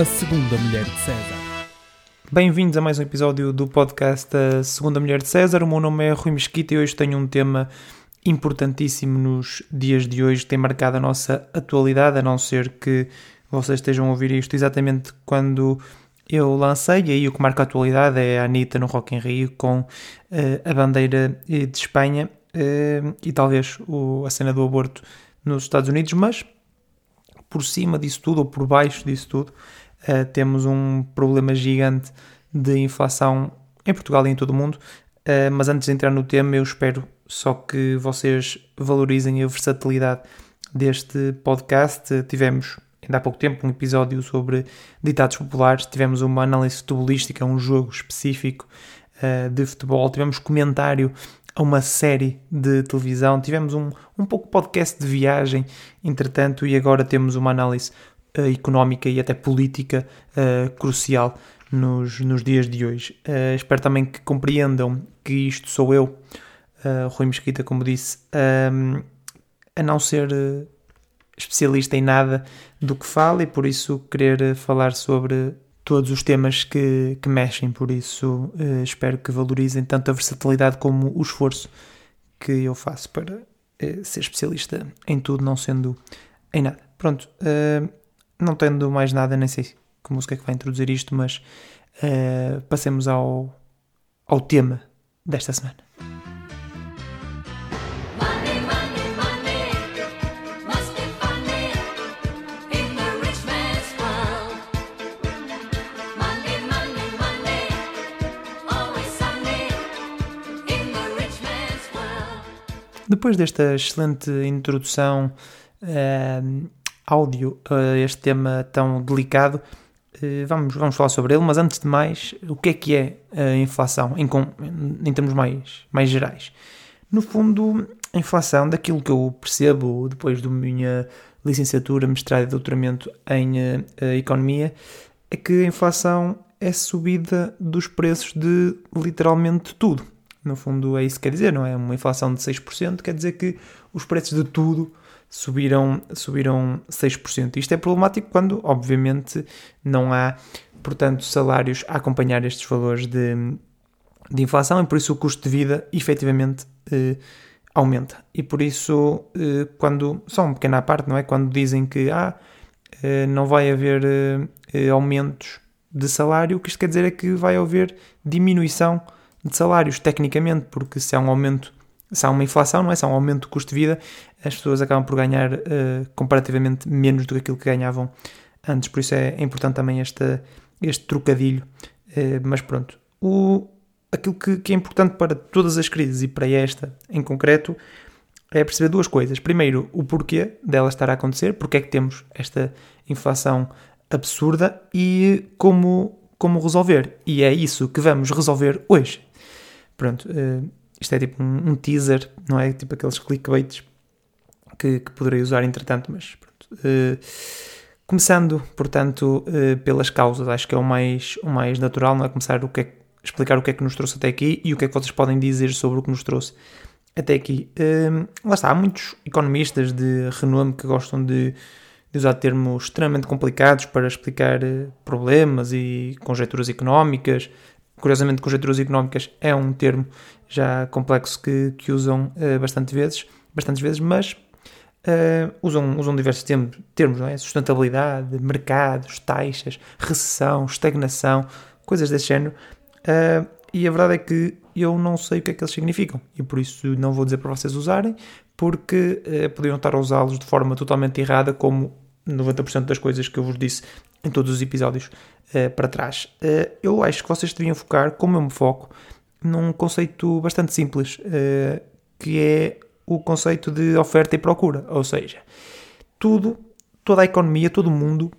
A Segunda Mulher de César. Bem-vindos a mais um episódio do podcast A Segunda Mulher de César. O meu nome é Rui Mesquita e hoje tenho um tema importantíssimo nos dias de hoje, tem marcado a nossa atualidade, a não ser que vocês estejam a ouvir isto exatamente quando eu lancei, e aí o que marca a atualidade é a Anitta no Rock in Rio com uh, a bandeira de Espanha uh, e talvez o, a cena do aborto nos Estados Unidos, mas por cima disso tudo, ou por baixo disso tudo, uh, temos um problema gigante de inflação em Portugal e em todo o mundo. Uh, mas antes de entrar no tema, eu espero só que vocês valorizem a versatilidade deste podcast. Tivemos ainda há pouco tempo um episódio sobre ditados populares, tivemos uma análise futebolística, um jogo específico uh, de futebol, tivemos comentário a uma série de televisão, tivemos um, um pouco podcast de viagem, entretanto, e agora temos uma análise económica e até política uh, crucial nos, nos dias de hoje. Uh, espero também que compreendam que isto sou eu, Rui Mesquita, como disse, a não ser especialista em nada do que falo e por isso querer falar sobre todos os temas que, que mexem, por isso espero que valorizem tanto a versatilidade como o esforço que eu faço para ser especialista em tudo, não sendo em nada. Pronto, não tendo mais nada, nem sei que música é que vai introduzir isto, mas passemos ao, ao tema desta semana. Depois desta excelente introdução uh, áudio a este tema tão delicado, uh, vamos, vamos falar sobre ele, mas antes de mais, o que é que é a inflação em, em termos mais, mais gerais? No fundo, a inflação, daquilo que eu percebo depois da minha licenciatura, mestrado e doutoramento em uh, economia, é que a inflação é subida dos preços de literalmente tudo. No fundo, é isso que quer dizer, não é? Uma inflação de 6% quer dizer que os preços de tudo subiram, subiram 6%. Isto é problemático quando, obviamente, não há, portanto, salários a acompanhar estes valores de, de inflação e por isso o custo de vida efetivamente eh, aumenta. E por isso, eh, quando, só uma pequena parte, não é? Quando dizem que ah, eh, não vai haver eh, eh, aumentos de salário, o que isto quer dizer é que vai haver diminuição de salários, tecnicamente, porque se há um aumento, se há uma inflação, não é? Se há um aumento do custo de vida, as pessoas acabam por ganhar uh, comparativamente menos do que aquilo que ganhavam antes. Por isso é, é importante também este, este trocadilho. Uh, mas pronto, o, aquilo que, que é importante para todas as crises e para esta em concreto é perceber duas coisas. Primeiro, o porquê dela estar a acontecer, porque é que temos esta inflação absurda e como, como resolver. E é isso que vamos resolver hoje. Pronto, uh, isto é tipo um, um, teaser, não é? Tipo aqueles clickbaits que, que poderei usar entretanto, mas pronto. Uh, começando, portanto, uh, pelas causas, acho que é o mais, o mais natural, não é? Começar o que é, explicar o que é que nos trouxe até aqui e o que é que vocês podem dizer sobre o que nos trouxe até aqui. lá está, há muitos economistas de renome que gostam de, de usar termos extremamente complicados para explicar problemas e conjecturas económicas, Curiosamente, conjecturas económicas é um termo já complexo que, que usam uh, bastante vezes, bastantes vezes, mas uh, usam, usam diversos termos, termos não é? sustentabilidade, mercados, taxas, recessão, estagnação, coisas desse género. Uh, e a verdade é que eu não sei o que é que eles significam e por isso não vou dizer para vocês usarem, porque uh, poderiam estar a usá-los de forma totalmente errada, como 90% das coisas que eu vos disse em todos os episódios uh, para trás. Uh, eu acho que vocês deviam focar, como eu me foco, num conceito bastante simples, uh, que é o conceito de oferta e procura. Ou seja, tudo, toda a economia, todo o mundo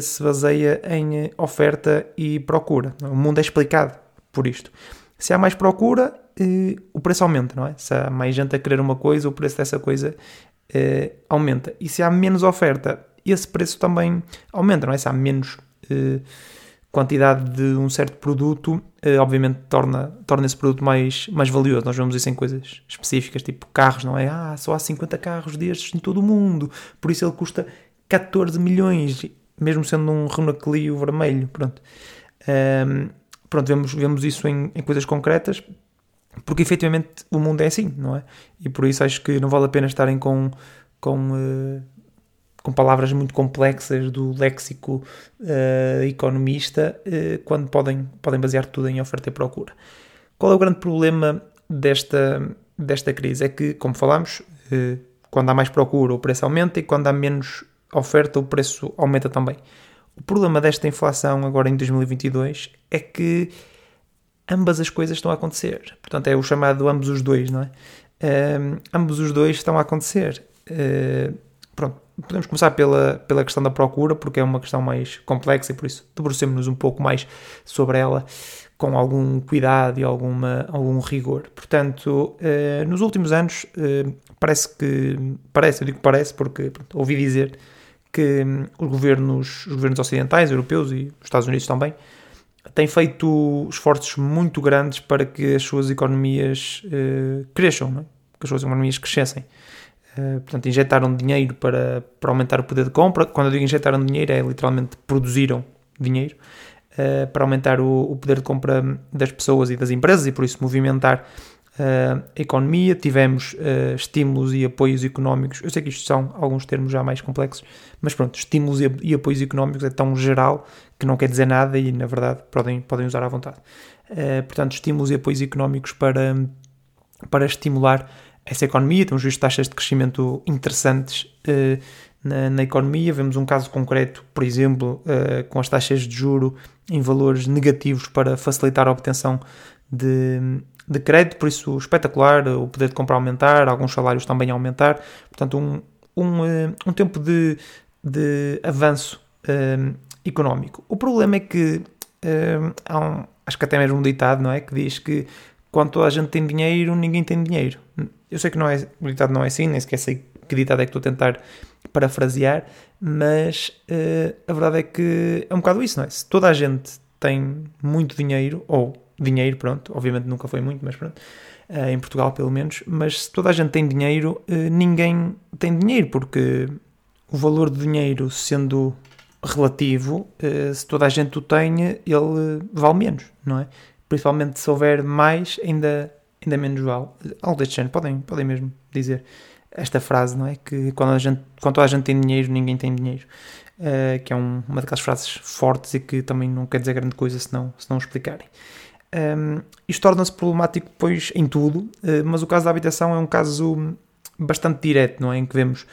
se baseia em oferta e procura. O mundo é explicado por isto. Se há mais procura, o preço aumenta, não é? Se há mais gente a querer uma coisa, o preço dessa coisa aumenta. E se há menos oferta, esse preço também aumenta, não é? Se há menos eh, quantidade de um certo produto, eh, obviamente torna, torna esse produto mais, mais valioso. Nós vemos isso em coisas específicas, tipo carros, não é? Ah, só há 50 carros destes em todo o mundo, por isso ele custa 14 milhões. mesmo sendo um Renault Clio vermelho, pronto. Um, pronto, vemos, vemos isso em, em, coisas concretas, porque efetivamente o mundo é assim, não é? E por isso acho que não vale a pena estarem com, com, uh, com palavras muito complexas do léxico uh, economista, uh, quando podem, podem basear tudo em oferta e procura. Qual é o grande problema desta, desta crise? É que, como falámos, quando há mais procura o preço aumenta e quando há menos oferta o preço aumenta também. O problema desta inflação agora em 2022 é que ambas as coisas estão a acontecer. Portanto, é o chamado ambos os dois, não é? Ambos os dois estão a acontecer. Uh, pronto, podemos começar pela, pela questão da procura, porque é uma questão mais complexa e por isso debrucemos-nos um pouco mais sobre ela com algum cuidado e alguma, algum rigor. Portanto, uh, nos últimos anos, uh, parece que, parece, eu digo parece porque pronto, ouvi dizer que hum, os governos, os governos ocidentais, europeus e os Estados Unidos também, têm feito esforços muito grandes para que as suas economias uh, cresçam, é? que as suas economias crescessem. Uh, portanto, injetaram dinheiro para, para aumentar o poder de compra. Quando eu digo injetaram dinheiro, é literalmente produziram dinheiro uh, para aumentar o, o, poder de compra das pessoas e das empresas e por isso movimentar uh, a economia, tivemos estímulos e apoios económicos. Eu sei que isto são alguns termos já mais complexos, mas pronto, estímulos e, e apoios económicos é tão geral que não quer dizer nada e, na verdade, podem, podem usar à vontade. Portanto, estímulos e apoios económicos para, para estimular essa economia. Temos visto taxas de crescimento interessantes uh, na, na, economia. Vemos um caso concreto, por exemplo, uh, com as taxas de juro em valores negativos para facilitar a obtenção de, de crédito, por isso espetacular, o poder de compra aumentar, alguns salários também aumentar, portanto um, um, eh, um tempo de, de avanço económico. O problema é que há um, acho que até mesmo um ditado, não é? Que diz que quando toda a gente tem dinheiro, ninguém tem dinheiro. Eu sei que não é, o ditado não é assim, nem sequer sei que ditado é que estou a tentar parafrasear, mas uh, a verdade é que é um bocado isso, não é? Se toda a gente tem muito dinheiro, ou dinheiro, pronto, obviamente nunca foi muito, mas pronto, uh, em Portugal pelo menos, mas se toda a gente tem dinheiro, uh, ninguém tem dinheiro, porque o valor do dinheiro sendo relativo, se toda a gente o tem, ele vale menos, não é? Principalmente se houver mais, ainda, ainda menos vale. Algo deste género, podem, podem mesmo dizer esta frase, não é? Que quando, a gente, quando a gente tem dinheiro, ninguém tem dinheiro. Uh, que é um, uma daquelas frases fortes e que também não quer dizer grande coisa se não, se não explicarem. Um, isto torna-se problemático depois em tudo, uh, mas o caso da habitação é um caso bastante direto, não é? Em que vemos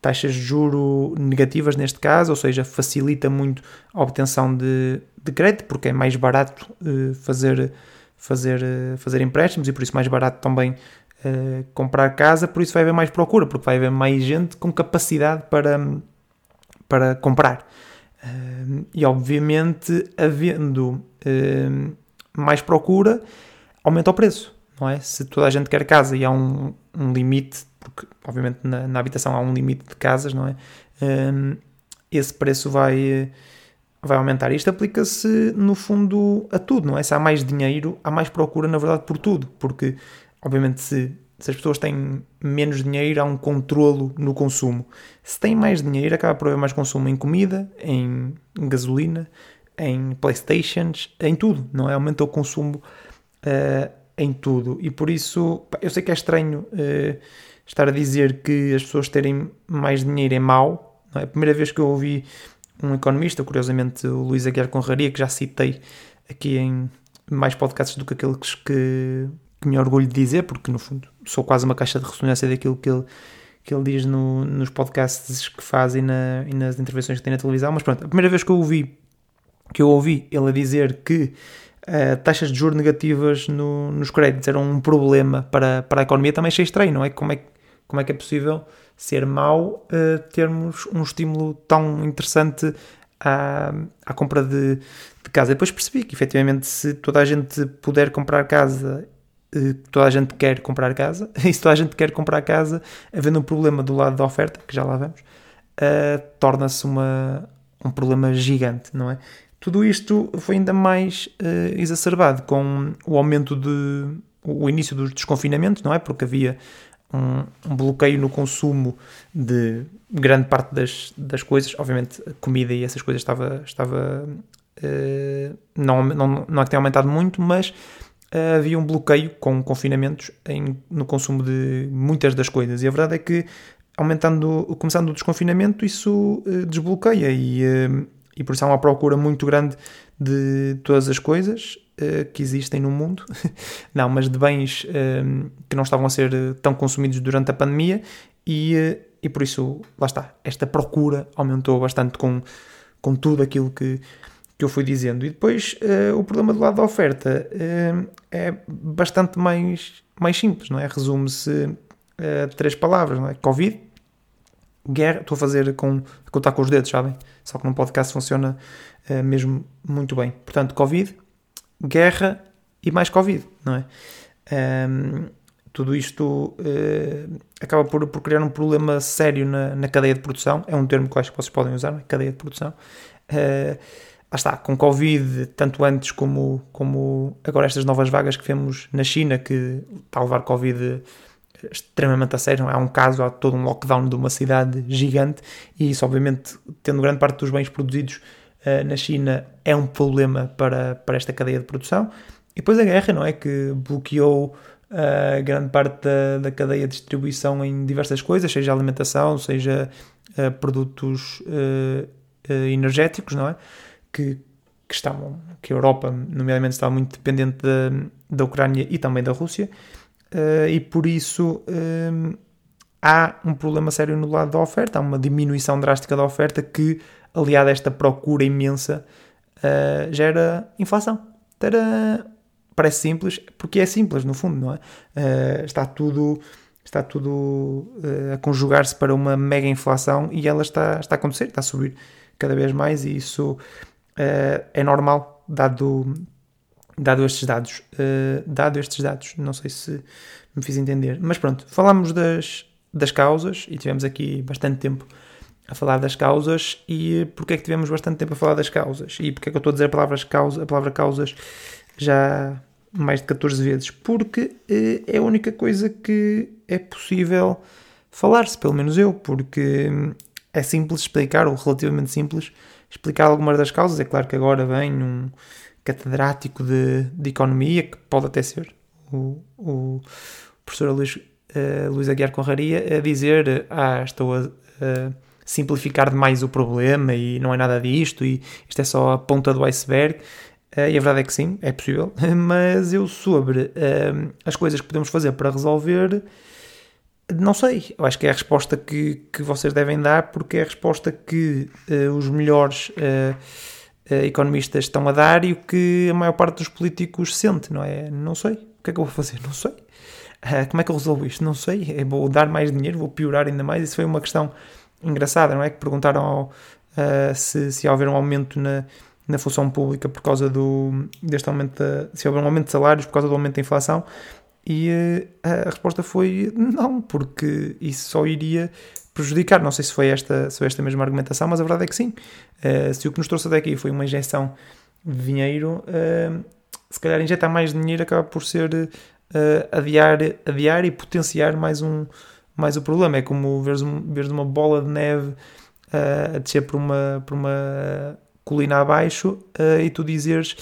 taxas de juro negativas neste caso, ou seja, facilita muito a obtenção de, de crédito, porque é mais barato uh, fazer, fazer, uh, fazer empréstimos e por isso mais barato também uh, comprar casa, por isso vai haver mais procura, porque vai haver mais gente com capacidade para, para comprar. e obviamente, havendo mais procura, aumenta o preço, não é? Se toda a gente quer casa e há um, um limite, porque obviamente na, na, habitação há um limite de casas, não é? Um, esse preço vai, vai aumentar. Isto aplica-se, no fundo, a tudo, não é? Se há mais dinheiro, há mais procura, na verdade, por tudo, porque, obviamente, se, se as pessoas têm menos dinheiro, há um controlo no consumo. Se têm mais dinheiro, acaba por haver mais consumo em comida, em gasolina, em Playstations, em tudo, não é? Aumenta o consumo uh, em tudo. E por isso, eu sei que é estranho uh, estar a dizer que as pessoas terem mais dinheiro é mau. É? A primeira vez que eu ouvi um economista, curiosamente o Luís Aguiar Conraria, que já citei aqui em mais podcasts do que aqueles que, que me orgulho de dizer, porque no fundo sou quase uma caixa de ressonância daquilo que ele, que ele diz no, nos podcasts que faz e, na, e nas intervenções que tem na televisão. Mas pronto, a primeira vez que eu ouvi que eu ouvi ele a dizer que uh, taxas de juros negativas no, nos créditos eram um problema para, para a economia, também achei estranho, não é? Como é, como é que é possível ser mau uh, termos um estímulo tão interessante à, à compra de, de casa? Depois percebi que, efetivamente, se toda a gente puder comprar casa eh, toda a gente quer comprar casa, e se toda a gente quer comprar casa, havendo um problema do lado da oferta, que já lá vamos, uh, torna-se um problema gigante, não é? Tudo isto foi ainda mais uh, exacerbado com o aumento de. o início dos desconfinamentos, não é? Porque havia um, um, bloqueio no consumo de grande parte das, das coisas. Obviamente, a comida e essas coisas estava, estava uh, não, não, não é que tenha aumentado muito, mas uh, havia um bloqueio com confinamentos em, no consumo de muitas das coisas. E a verdade é que, aumentando, começando o desconfinamento, isso uh, desbloqueia e, e por isso há uma procura muito grande de todas as coisas uh, que existem no mundo, não, mas de bens uh, que não estavam a ser tão consumidos durante a pandemia e, uh, e por isso, lá está, esta procura aumentou bastante com, com tudo aquilo que, que eu fui dizendo. E depois o problema do lado da oferta é bastante mais, mais simples, não é? Resume-se a três palavras, não é? Covid, guerra, estou a fazer com, a contar com os dedos, sabem? Só que num podcast funciona uh, mesmo muito bem. Portanto, Covid, guerra e mais Covid, não é? Um, tudo isto uh, acaba por, por criar um problema sério na, na, cadeia de produção. É um termo que eu acho que vocês podem usar, é? cadeia de produção. Uh, lá está, com Covid, tanto antes como, como agora estas novas vagas que vemos na China, que está a levar Covid extremamente a sério. Há um caso, há todo um lockdown de uma cidade gigante e isso, obviamente, tendo grande parte dos bens produzidos uh, na China, é um problema para, para esta cadeia de produção. E depois a guerra, não é? Que bloqueou uh, grande parte da, da cadeia de distribuição em diversas coisas, seja alimentação, seja uh, produtos energéticos, não é? Que, que estavam, que a Europa, nomeadamente, estava muito dependente da, da Ucrânia e também da Rússia uh, e por isso um, eh, há um problema sério no lado da oferta, há uma diminuição drástica da oferta que, aliada a esta procura imensa, uh, gera inflação. Tara, parece simples, porque é simples no fundo, não é? Uh, está tudo está tudo a conjugar-se para uma mega inflação e ela está, está a acontecer, está a subir cada vez mais e isso é normal, dado dado estes dados. Uh, dado estes dados, não sei se me fiz entender. Mas pronto, falamos das, das causas e tivemos aqui bastante tempo a falar das causas. E porquê é que tivemos bastante tempo a falar das causas? E porquê é que eu estou a dizer a palavra, causa, a palavra causas já mais de 14 vezes? Porque uh, é a única coisa que é possível falar-se, pelo menos eu, porque hum, é simples explicar, ou relativamente simples, explicar algumas das causas. É claro que agora vem um catedrático de, de economia, que pode até ser o, o professor Luís, uh, Luís Aguiar Conraria, a dizer: Ah, estou a, a, simplificar demais o problema e não é nada disto, e isto é só a ponta do iceberg. Uh, e a verdade é que sim, é possível, mas eu sobre uh, as coisas que podemos fazer para resolver, não sei. Eu acho que é a resposta que, que vocês devem dar, porque é a resposta que os melhores uh, economistas estão a dar e o que a maior parte dos políticos sente, não é? Não sei. O que é que eu vou fazer? Não sei. Uh, como é que eu resolvo isto? Não sei. É, vou dar mais dinheiro, vou piorar ainda mais. Isso foi uma questão engraçada, não é? Que perguntaram ao, uh, se, se haver um aumento na, na função pública por causa do, deste aumento, de, se houver um aumento de salários por causa do aumento da inflação. E a resposta foi não, porque isso só iria prejudicar. Não sei se foi esta, se foi esta mesma argumentação, mas a verdade é que sim. Uh, se o que nos trouxe até aqui foi uma injeção de dinheiro, uh, se calhar injetar mais dinheiro acaba por ser uh, adiar, adiar e potenciar mais, um, mais o problema. É como veres, um, veres uma bola de neve a descer por uma, por uma colina abaixo e tu dizeres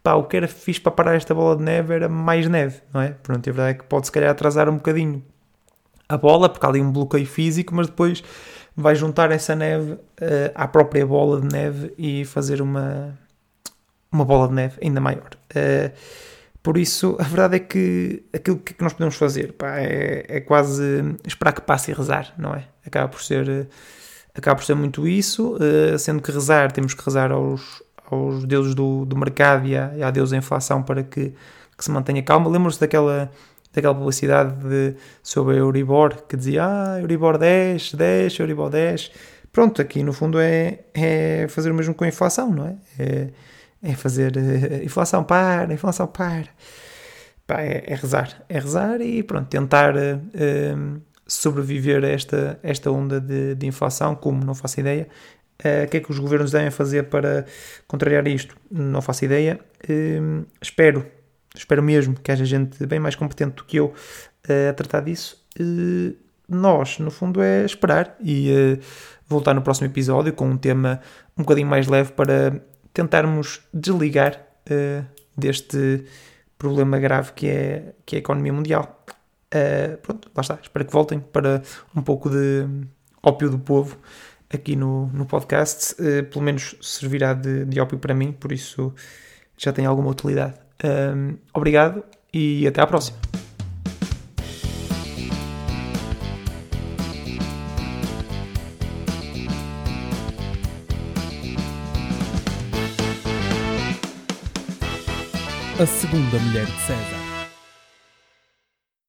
pá, o que era fixe para parar esta bola de neve era mais neve, não é? Pronto, a verdade é que pode se calhar atrasar um bocadinho a bola, porque há ali um bloqueio físico, mas depois vai juntar essa neve uh, à própria bola de neve e fazer uma, uma bola de neve ainda maior. Uh, por isso, a verdade é que aquilo que nós podemos fazer pá, é, é, quase esperar que passe e rezar, não é? Acaba por ser, acaba por ser muito isso, uh, sendo que rezar, temos que rezar aos, aos deuses do, do mercado e à, e à deusa da inflação para que, que se mantenha calma. Lembram-se daquela daquela publicidade de, sobre a Euribor, que dizia, ah, Euribor 10, 10, Euribor 10. Pronto, aqui no fundo é, é fazer o mesmo com a inflação, não é? É, é fazer uh, inflação para, inflação para. Pá, é, é, rezar, é rezar e pronto, tentar uh, sobreviver a esta, esta onda de, de inflação, como não faço ideia. O que é que os governos devem fazer para contrariar isto? Não faço ideia. espero espero mesmo que haja gente bem mais competente do que eu uh, a tratar disso uh, nós, no fundo, é esperar e uh, voltar no próximo episódio com um tema um bocadinho mais leve para tentarmos desligar uh, deste problema grave que é, que é a economia mundial. Pronto, lá está. Espero que voltem para um pouco de ópio do povo aqui no, no podcast. Pelo menos servirá de, de ópio para mim, por isso já tem alguma utilidade. Obrigado e até à próxima. a segunda mulher de César.